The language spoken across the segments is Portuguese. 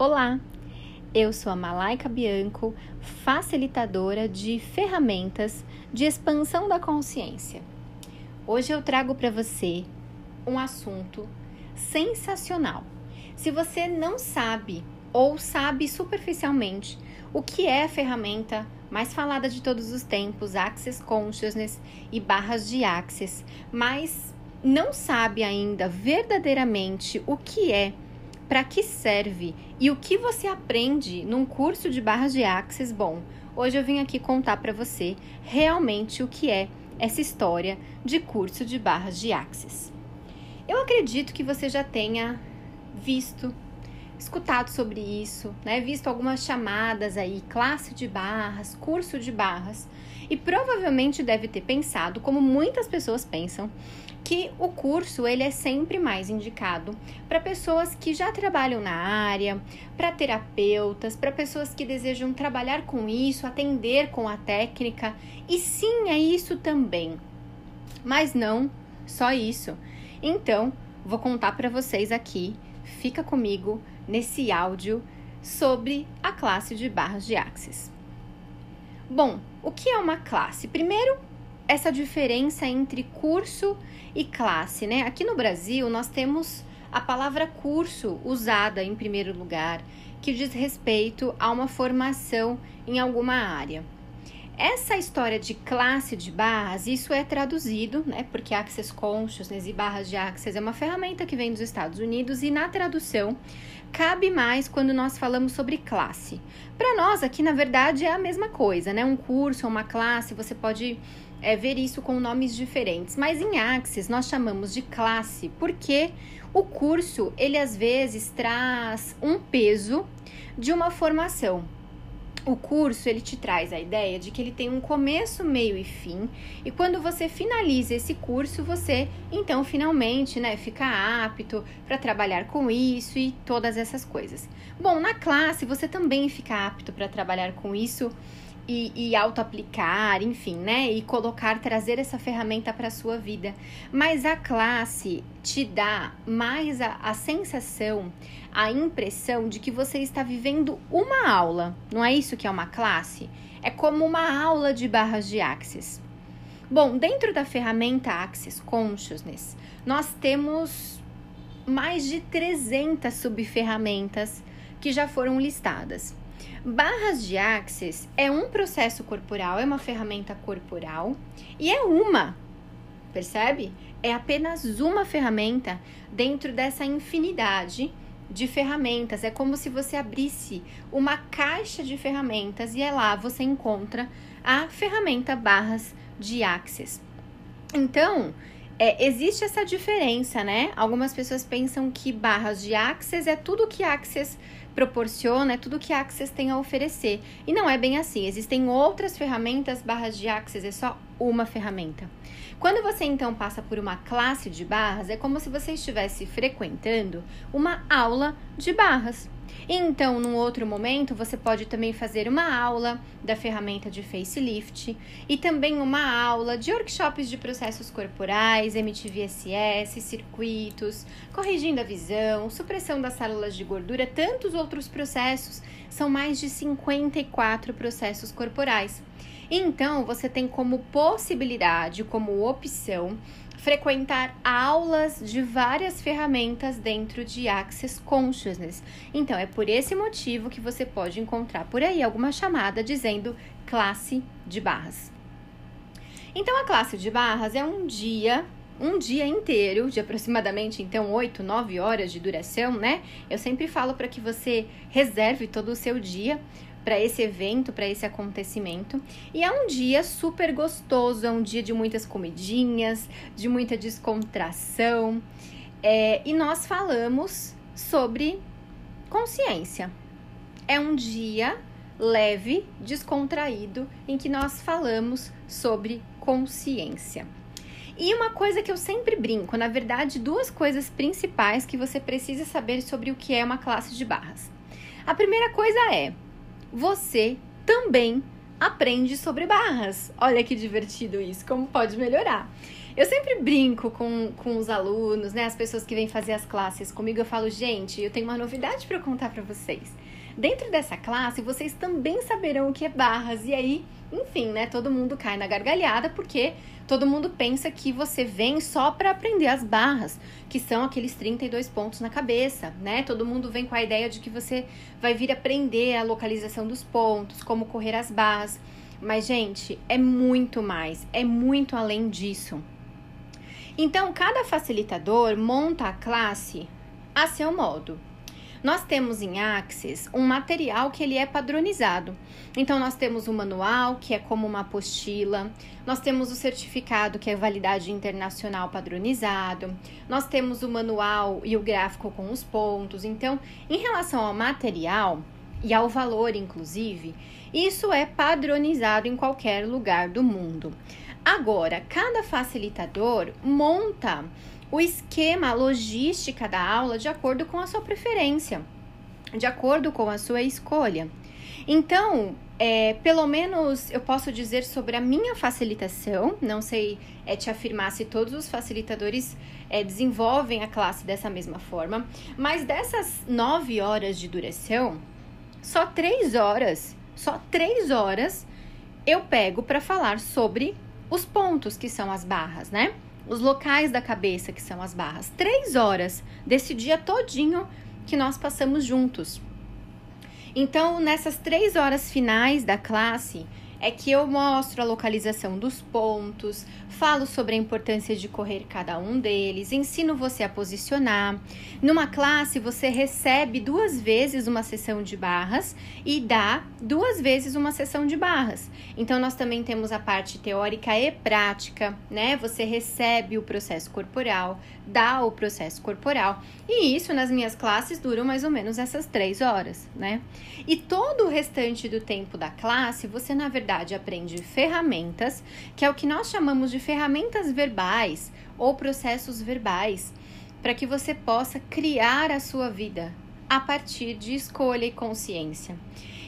Olá, eu sou a Malaika Bianco, facilitadora de ferramentas de expansão da consciência. Hoje eu trago para você um assunto sensacional. Se você não sabe ou sabe superficialmente o que é a ferramenta mais falada de todos os tempos, Access Consciousness e barras de Access, mas não sabe ainda verdadeiramente o que é para que serve e o que você aprende num curso de barras de Axis. Bom, hoje eu vim aqui contar para você realmente o que é essa história de curso de barras de Axis. Eu acredito que você já tenha visto, escutado sobre isso, né? Visto algumas chamadas aí, classe de barras, curso de barras, e provavelmente deve ter pensado, como muitas pessoas pensam, que o curso ele é sempre mais indicado para pessoas que já trabalham na área, para terapeutas, para pessoas que desejam trabalhar com isso, atender com a técnica. E sim, é isso também. Mas não só isso. Então, vou contar para vocês aqui, fica comigo nesse áudio sobre a classe de barras de Axis. Bom, o que é uma classe? Primeiro, essa diferença entre curso e classe, né? Aqui no Brasil, nós temos a palavra curso usada em primeiro lugar, que diz respeito a uma formação em alguma área. Essa história de classe de barras, isso é traduzido, né? Porque Access Consciousness e barras de Access é uma ferramenta que vem dos Estados Unidos e na tradução cabe mais quando nós falamos sobre classe. Para nós aqui, na verdade, é a mesma coisa, né? Um curso, uma classe, você pode é, ver isso com nomes diferentes. Mas em Axis nós chamamos de classe porque o curso ele às vezes traz um peso de uma formação. O curso ele te traz a ideia de que ele tem um começo, meio e fim, e quando você finaliza esse curso, você então finalmente, né, fica apto para trabalhar com isso e todas essas coisas. Bom, na classe você também fica apto para trabalhar com isso e, e auto-aplicar, enfim, né? E colocar, trazer essa ferramenta para a sua vida. Mas a classe te dá mais a, a sensação, a impressão de que você está vivendo uma aula. Não é isso que é uma classe? É como uma aula de barras de Axis. Bom, dentro da ferramenta Axis Consciousness, nós temos mais de 300 subferramentas que já foram listadas. Barras de Axis é um processo corporal, é uma ferramenta corporal e é uma, percebe? É apenas uma ferramenta dentro dessa infinidade de ferramentas. É como se você abrisse uma caixa de ferramentas e é lá você encontra a ferramenta barras de Axis. Então, é, existe essa diferença, né? Algumas pessoas pensam que barras de Axis é tudo que Axis proporciona é tudo que a Access tem a oferecer. E não é bem assim. Existem outras ferramentas, barras de Access é só uma ferramenta. Quando você então passa por uma classe de barras, é como se você estivesse frequentando uma aula de barras. Então, num outro momento, você pode também fazer uma aula da ferramenta de facelift e também uma aula de workshops de processos corporais, MTVSS, circuitos, corrigindo a visão, supressão das células de gordura, tantos outros processos. São mais de 54 processos corporais. Então, você tem como possibilidade, como opção, frequentar aulas de várias ferramentas dentro de Access Consciousness. Então, é por esse motivo que você pode encontrar por aí alguma chamada dizendo classe de barras. Então, a classe de barras é um dia um dia inteiro, de aproximadamente então 8, 9 horas de duração, né? Eu sempre falo para que você reserve todo o seu dia para esse evento, para esse acontecimento. E é um dia super gostoso, é um dia de muitas comidinhas, de muita descontração. É, e nós falamos sobre consciência. É um dia leve, descontraído, em que nós falamos sobre consciência. E uma coisa que eu sempre brinco, na verdade, duas coisas principais que você precisa saber sobre o que é uma classe de barras. A primeira coisa é: você também aprende sobre barras. Olha que divertido isso, como pode melhorar. Eu sempre brinco com, com os alunos, né? As pessoas que vêm fazer as classes comigo, eu falo, gente, eu tenho uma novidade para contar para vocês. Dentro dessa classe, vocês também saberão o que é barras. E aí, enfim, né? Todo mundo cai na gargalhada porque todo mundo pensa que você vem só para aprender as barras, que são aqueles 32 pontos na cabeça, né? Todo mundo vem com a ideia de que você vai vir aprender a localização dos pontos, como correr as barras. Mas, gente, é muito mais, é muito além disso. Então, cada facilitador monta a classe a seu modo. Nós temos em Axis um material que ele é padronizado. Então nós temos o manual, que é como uma apostila, nós temos o certificado, que é validade internacional padronizado, nós temos o manual e o gráfico com os pontos. Então, em relação ao material e ao valor, inclusive, isso é padronizado em qualquer lugar do mundo. Agora, cada facilitador monta o esquema, a logística da aula de acordo com a sua preferência, de acordo com a sua escolha. Então, é, pelo menos eu posso dizer sobre a minha facilitação, não sei é, te afirmar se todos os facilitadores é, desenvolvem a classe dessa mesma forma, mas dessas nove horas de duração, só três horas, só três horas eu pego para falar sobre os pontos que são as barras, né? Os locais da cabeça, que são as barras. Três horas desse dia todinho que nós passamos juntos. Então, nessas três horas finais da classe, é que eu mostro a localização dos pontos, falo sobre a importância de correr cada um deles, ensino você a posicionar. Numa classe, você recebe duas vezes uma sessão de barras e dá duas vezes uma sessão de barras. Então, nós também temos a parte teórica e prática, né? Você recebe o processo corporal, dá o processo corporal, e isso nas minhas classes dura mais ou menos essas três horas, né? E todo o restante do tempo da classe, você na verdade aprende ferramentas, que é o que nós chamamos de ferramentas verbais ou processos verbais, para que você possa criar a sua vida a partir de escolha e consciência.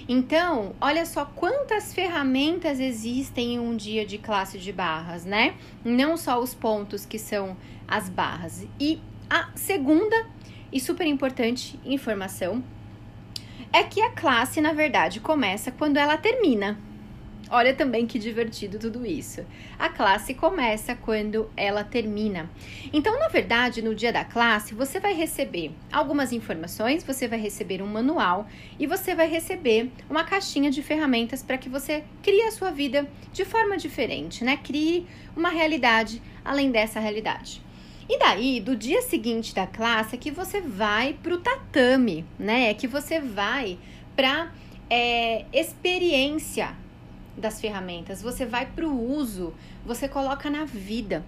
Então, olha só quantas ferramentas existem em um dia de classe de barras, né? Não só os pontos que são as barras. E a segunda e super importante informação é que a classe, na verdade, começa quando ela termina. Olha também que divertido tudo isso. A classe começa quando ela termina. Então, na verdade, no dia da classe, você vai receber algumas informações, você vai receber um manual e você vai receber uma caixinha de ferramentas para que você crie a sua vida de forma diferente, né? Crie uma realidade além dessa realidade. E daí, do dia seguinte da classe, é que você vai para o tatame, né? É que você vai para é, experiência das ferramentas, você vai para o uso, você coloca na vida.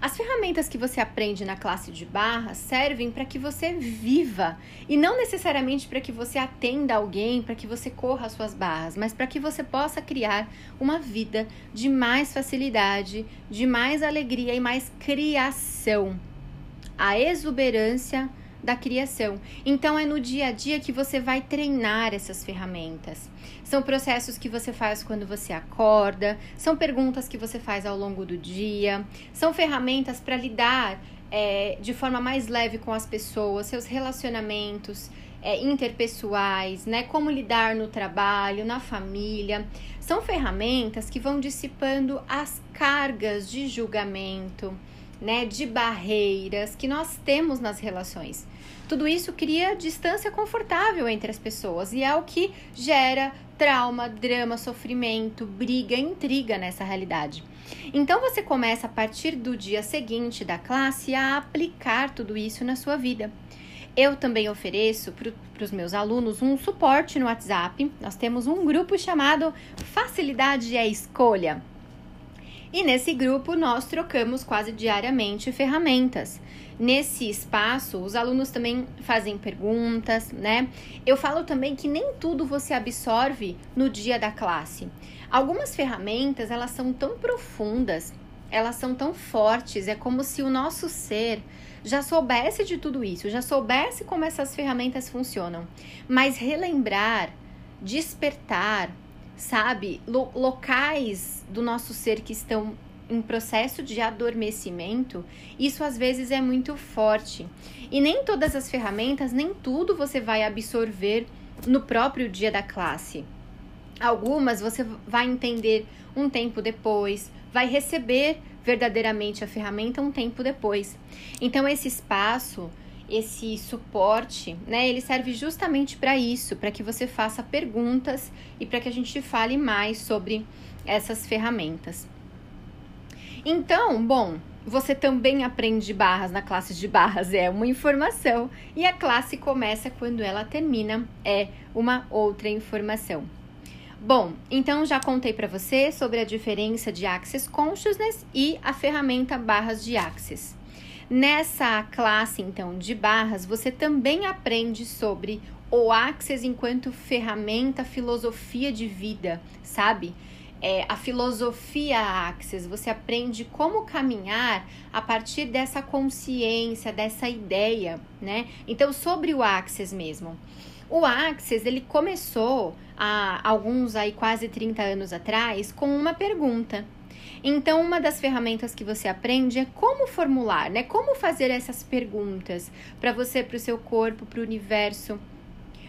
As ferramentas que você aprende na classe de barra servem para que você viva e não necessariamente para que você atenda alguém, para que você corra as suas barras, mas para que você possa criar uma vida de mais facilidade, de mais alegria e mais criação. A exuberância da criação. Então é no dia a dia que você vai treinar essas ferramentas. São processos que você faz quando você acorda, são perguntas que você faz ao longo do dia, são ferramentas para lidar é, de forma mais leve com as pessoas, seus relacionamentos. É, interpessoais, né? Como lidar no trabalho, na família. São ferramentas que vão dissipando as cargas de julgamento, né, de barreiras que nós temos nas relações. Tudo isso cria distância confortável entre as pessoas e é o que gera trauma, drama, sofrimento, briga, intriga nessa realidade. Então você começa a partir do dia seguinte da classe a aplicar tudo isso na sua vida. Eu também ofereço para os meus alunos um suporte no WhatsApp. Nós temos um grupo chamado Facilidade é Escolha. E nesse grupo nós trocamos quase diariamente ferramentas. Nesse espaço, os alunos também fazem perguntas, né? Eu falo também que nem tudo você absorve no dia da classe. Algumas ferramentas, elas são tão profundas, elas são tão fortes, é como se o nosso ser já soubesse de tudo isso, já soubesse como essas ferramentas funcionam. Mas relembrar, despertar, sabe? Lo locais do nosso ser que estão em processo de adormecimento, isso às vezes é muito forte. E nem todas as ferramentas, nem tudo você vai absorver no próprio dia da classe. Algumas você vai entender um tempo depois, vai receber verdadeiramente a ferramenta um tempo depois. Então, esse espaço, esse suporte, né, ele serve justamente para isso, para que você faça perguntas e para que a gente fale mais sobre essas ferramentas. Então, bom, você também aprende barras na classe de barras, é uma informação, e a classe começa quando ela termina, é uma outra informação. Bom, então já contei para você sobre a diferença de Access Consciousness e a ferramenta barras de Access. Nessa classe, então, de barras, você também aprende sobre o Access enquanto ferramenta, filosofia de vida, sabe? É, a filosofia Access, você aprende como caminhar a partir dessa consciência, dessa ideia, né? Então, sobre o Access mesmo. O Access, ele começou há alguns aí quase 30 anos atrás com uma pergunta. Então, uma das ferramentas que você aprende é como formular, né? Como fazer essas perguntas para você, para o seu corpo, para o universo.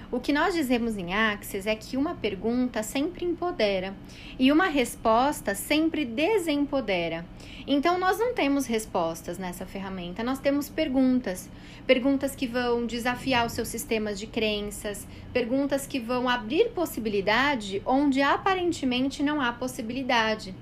O que nós dizemos em Axis é que uma pergunta sempre empodera e uma resposta sempre desempodera. Então, nós não temos respostas nessa ferramenta, nós temos perguntas. Perguntas que vão desafiar os seus sistemas de crenças, perguntas que vão abrir possibilidade onde aparentemente não há possibilidade,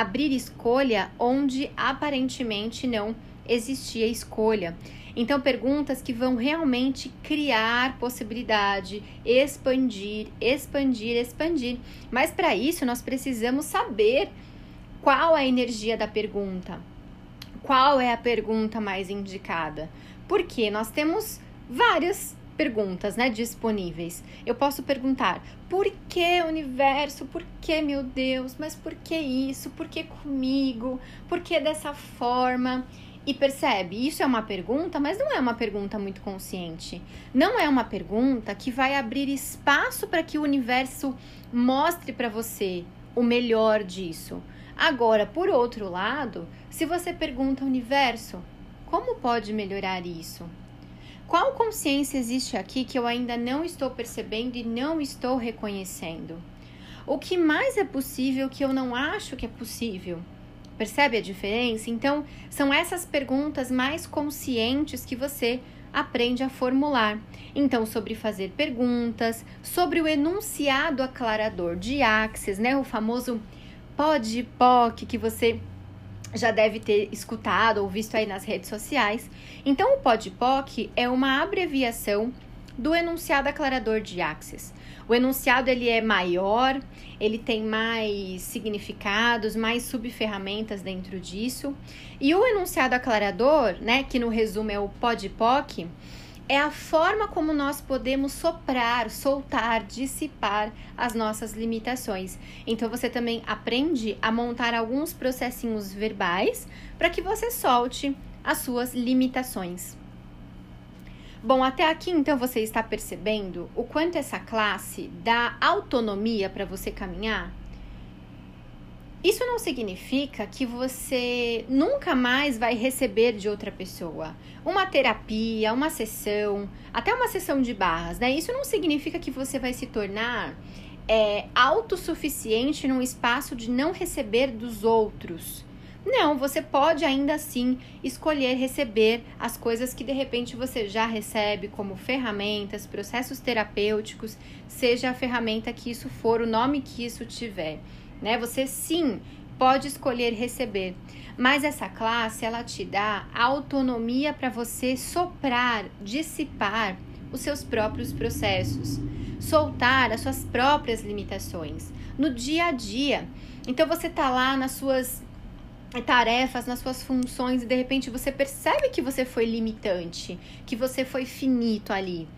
abrir escolha onde aparentemente não existia escolha. Então, perguntas que vão realmente criar possibilidade, expandir, expandir, expandir. Mas para isso, nós precisamos saber qual é a energia da pergunta. Qual é a pergunta mais indicada? Porque nós temos várias perguntas, né, disponíveis. Eu posso perguntar: por que universo? Por que, meu Deus? Mas por que isso? Por que comigo? Por que dessa forma? E percebe, isso é uma pergunta, mas não é uma pergunta muito consciente. Não é uma pergunta que vai abrir espaço para que o universo mostre para você o melhor disso. Agora, por outro lado, se você pergunta ao universo, como pode melhorar isso? Qual consciência existe aqui que eu ainda não estou percebendo e não estou reconhecendo? O que mais é possível que eu não acho que é possível? Percebe a diferença? Então, são essas perguntas mais conscientes que você aprende a formular. Então, sobre fazer perguntas, sobre o enunciado aclarador de Axis, né? O famoso pode POC que você já deve ter escutado ou visto aí nas redes sociais. Então, o PODPOC é uma abreviação do enunciado aclarador de Axis. O enunciado ele é maior, ele tem mais significados, mais subferramentas dentro disso. E o enunciado aclarador, né, que no resumo é o PODPOC, é a forma como nós podemos soprar, soltar, dissipar as nossas limitações. Então você também aprende a montar alguns processinhos verbais para que você solte as suas limitações. Bom, até aqui então você está percebendo o quanto essa classe dá autonomia para você caminhar? Isso não significa que você nunca mais vai receber de outra pessoa uma terapia, uma sessão, até uma sessão de barras, né? Isso não significa que você vai se tornar é, autossuficiente num espaço de não receber dos outros. Não, você pode ainda assim escolher receber as coisas que de repente você já recebe, como ferramentas, processos terapêuticos, seja a ferramenta que isso for, o nome que isso tiver, né? Você sim pode escolher receber, mas essa classe ela te dá autonomia para você soprar, dissipar os seus próprios processos, soltar as suas próprias limitações no dia a dia. Então você tá lá nas suas tarefas, nas suas funções e de repente você percebe que você foi limitante, que você foi finito ali.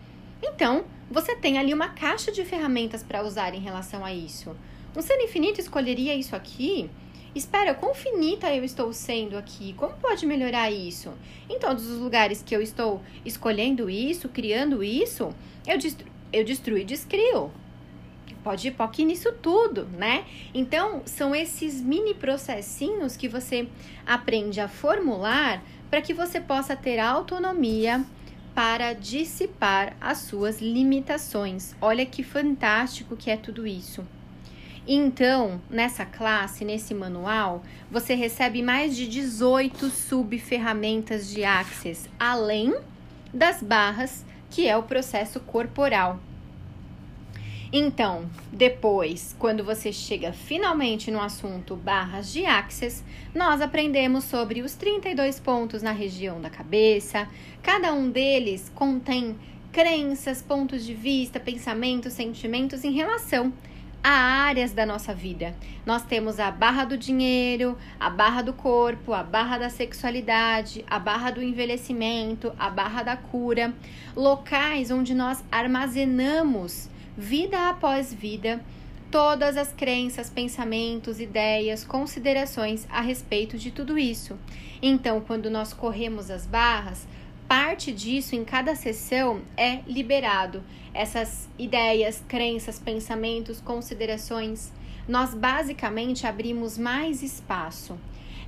Então, você tem ali uma caixa de ferramentas para usar em relação a isso. Um ser infinito escolheria isso aqui? Espera, quão finita eu estou sendo aqui? Como pode melhorar isso? Em todos os lugares que eu estou escolhendo isso, criando isso, eu, destru eu destruo e descrio. pode ir POC nisso tudo, né? Então, são esses mini processinhos que você aprende a formular para que você possa ter autonomia para dissipar as suas limitações. Olha que fantástico que é tudo isso. Então, nessa classe, nesse manual, você recebe mais de 18 subferramentas de Access, além das barras, que é o processo corporal. Então, depois, quando você chega finalmente no assunto barras de Access, nós aprendemos sobre os 32 pontos na região da cabeça. Cada um deles contém crenças, pontos de vista, pensamentos, sentimentos em relação a áreas da nossa vida. Nós temos a barra do dinheiro, a barra do corpo, a barra da sexualidade, a barra do envelhecimento, a barra da cura, locais onde nós armazenamos vida após vida, todas as crenças, pensamentos, ideias, considerações a respeito de tudo isso. Então, quando nós corremos as barras, parte disso em cada sessão é liberado. Essas ideias, crenças, pensamentos, considerações, nós basicamente abrimos mais espaço.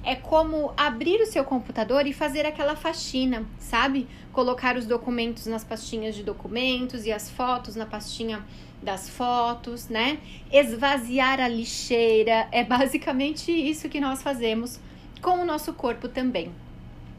É como abrir o seu computador e fazer aquela faxina, sabe? Colocar os documentos nas pastinhas de documentos e as fotos na pastinha das fotos, né? Esvaziar a lixeira. É basicamente isso que nós fazemos com o nosso corpo também.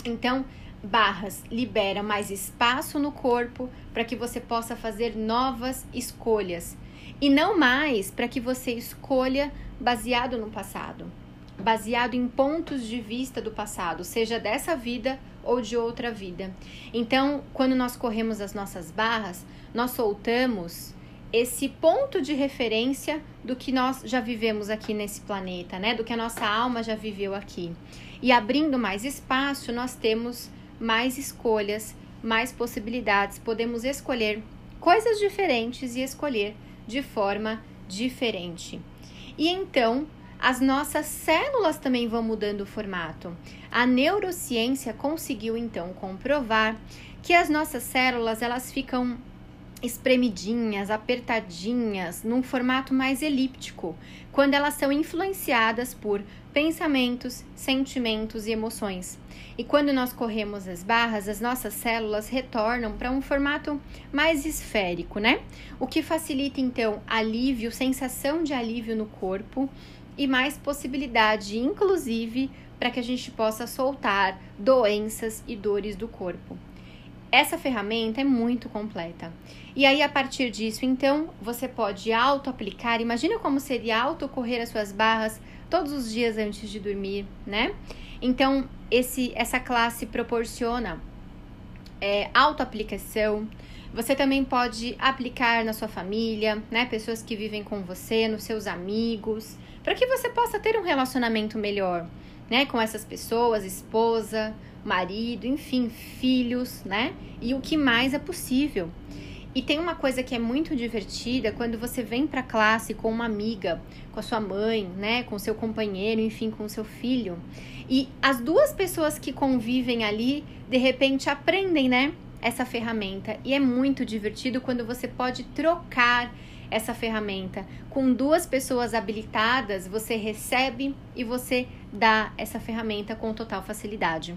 Então, barras libera mais espaço no corpo para que você possa fazer novas escolhas e não mais para que você escolha baseado no passado baseado em pontos de vista do passado, seja dessa vida ou de outra vida. Então, quando nós corremos as nossas barras, nós soltamos esse ponto de referência do que nós já vivemos aqui nesse planeta, né? Do que a nossa alma já viveu aqui. E abrindo mais espaço, nós temos mais escolhas, mais possibilidades, podemos escolher coisas diferentes e escolher de forma diferente. E então, as nossas células também vão mudando o formato. A neurociência conseguiu então comprovar que as nossas células elas ficam espremidinhas, apertadinhas, num formato mais elíptico, quando elas são influenciadas por pensamentos, sentimentos e emoções. E quando nós corremos as barras, as nossas células retornam para um formato mais esférico, né? O que facilita então alívio, sensação de alívio no corpo e mais possibilidade, inclusive, para que a gente possa soltar doenças e dores do corpo. Essa ferramenta é muito completa. E aí, a partir disso, então, você pode auto-aplicar. Imagina como seria auto-correr as suas barras todos os dias antes de dormir, né? Então, esse, essa classe proporciona é, auto-aplicação. Você também pode aplicar na sua família, né? Pessoas que vivem com você, nos seus amigos para que você possa ter um relacionamento melhor, né, com essas pessoas, esposa, marido, enfim, filhos, né? E o que mais é possível. E tem uma coisa que é muito divertida quando você vem para classe com uma amiga, com a sua mãe, né, com seu companheiro, enfim, com seu filho. E as duas pessoas que convivem ali, de repente aprendem, né, essa ferramenta. E é muito divertido quando você pode trocar essa ferramenta. Com duas pessoas habilitadas, você recebe e você dá essa ferramenta com total facilidade.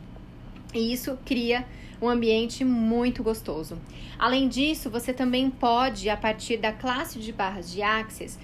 E isso cria um ambiente muito gostoso. Além disso, você também pode, a partir da classe de barras de Access,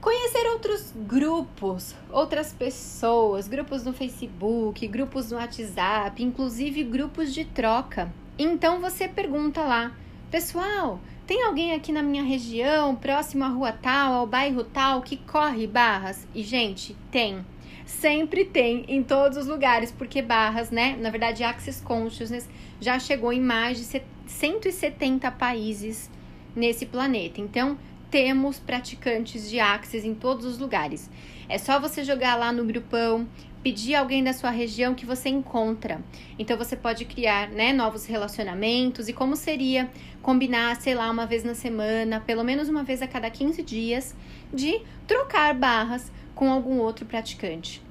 conhecer outros grupos, outras pessoas, grupos no Facebook, grupos no WhatsApp, inclusive grupos de troca. Então você pergunta lá, pessoal, tem alguém aqui na minha região, próximo à rua tal, ao bairro tal, que corre barras? E, gente, tem. Sempre tem em todos os lugares, porque barras, né? Na verdade, Access Consciousness já chegou em mais de 170 países nesse planeta. Então, temos praticantes de Access em todos os lugares. É só você jogar lá no grupão, pedir alguém da sua região que você encontra. Então você pode criar, né, novos relacionamentos e como seria combinar, sei lá, uma vez na semana, pelo menos uma vez a cada 15 dias, de trocar barras com algum outro praticante.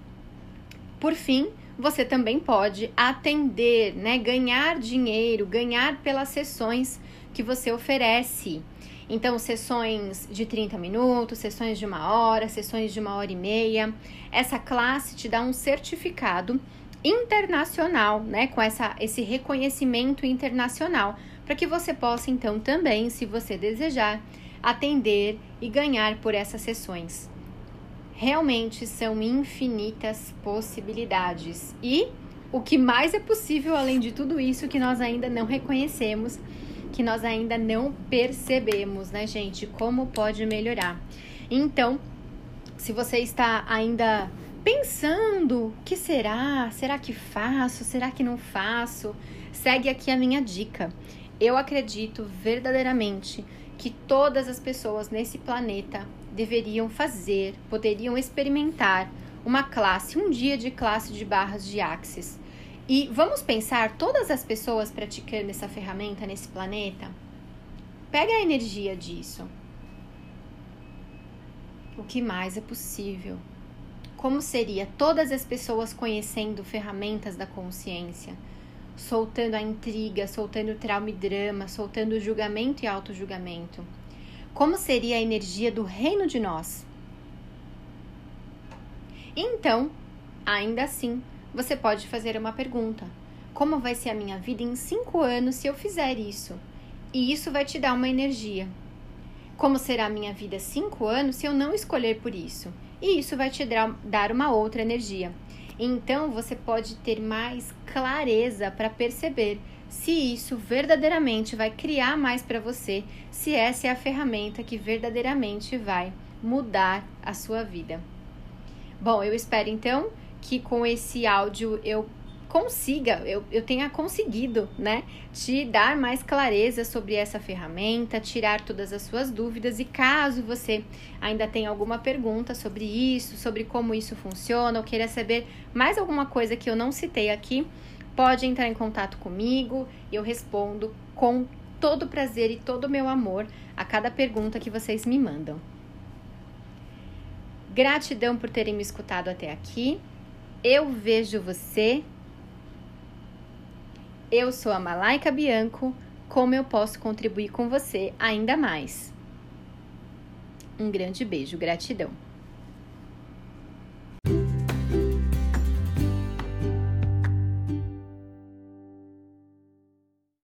Por fim, você também pode atender, né, ganhar dinheiro, ganhar pelas sessões que você oferece. Então, sessões de 30 minutos, sessões de uma hora, sessões de uma hora e meia. Essa classe te dá um certificado internacional, né? Com essa, esse reconhecimento internacional, para que você possa, então, também, se você desejar, atender e ganhar por essas sessões. Realmente são infinitas possibilidades. E o que mais é possível além de tudo isso que nós ainda não reconhecemos que nós ainda não percebemos, né, gente? Como pode melhorar. Então, se você está ainda pensando, que será? Será que faço? Será que não faço? Segue aqui a minha dica. Eu acredito verdadeiramente que todas as pessoas nesse planeta deveriam fazer, poderiam experimentar uma classe, um dia de classe de barras de Axis e vamos pensar todas as pessoas praticando essa ferramenta nesse planeta? Pega a energia disso. O que mais é possível? Como seria todas as pessoas conhecendo ferramentas da consciência? Soltando a intriga, soltando trauma e drama, soltando julgamento e auto-julgamento. Como seria a energia do reino de nós? Então, ainda assim, você pode fazer uma pergunta: Como vai ser a minha vida em cinco anos se eu fizer isso? E isso vai te dar uma energia. Como será a minha vida cinco anos se eu não escolher por isso? E isso vai te dar uma outra energia. Então você pode ter mais clareza para perceber se isso verdadeiramente vai criar mais para você, se essa é a ferramenta que verdadeiramente vai mudar a sua vida. Bom, eu espero então que com esse áudio eu consiga, eu, eu tenha conseguido, né, te dar mais clareza sobre essa ferramenta, tirar todas as suas dúvidas e caso você ainda tenha alguma pergunta sobre isso, sobre como isso funciona ou queira saber mais alguma coisa que eu não citei aqui, pode entrar em contato comigo eu respondo com todo prazer e todo o meu amor a cada pergunta que vocês me mandam. Gratidão por terem me escutado até aqui. Eu vejo você. Eu sou a Malaika Bianco. Como eu posso contribuir com você ainda mais? Um grande beijo, gratidão.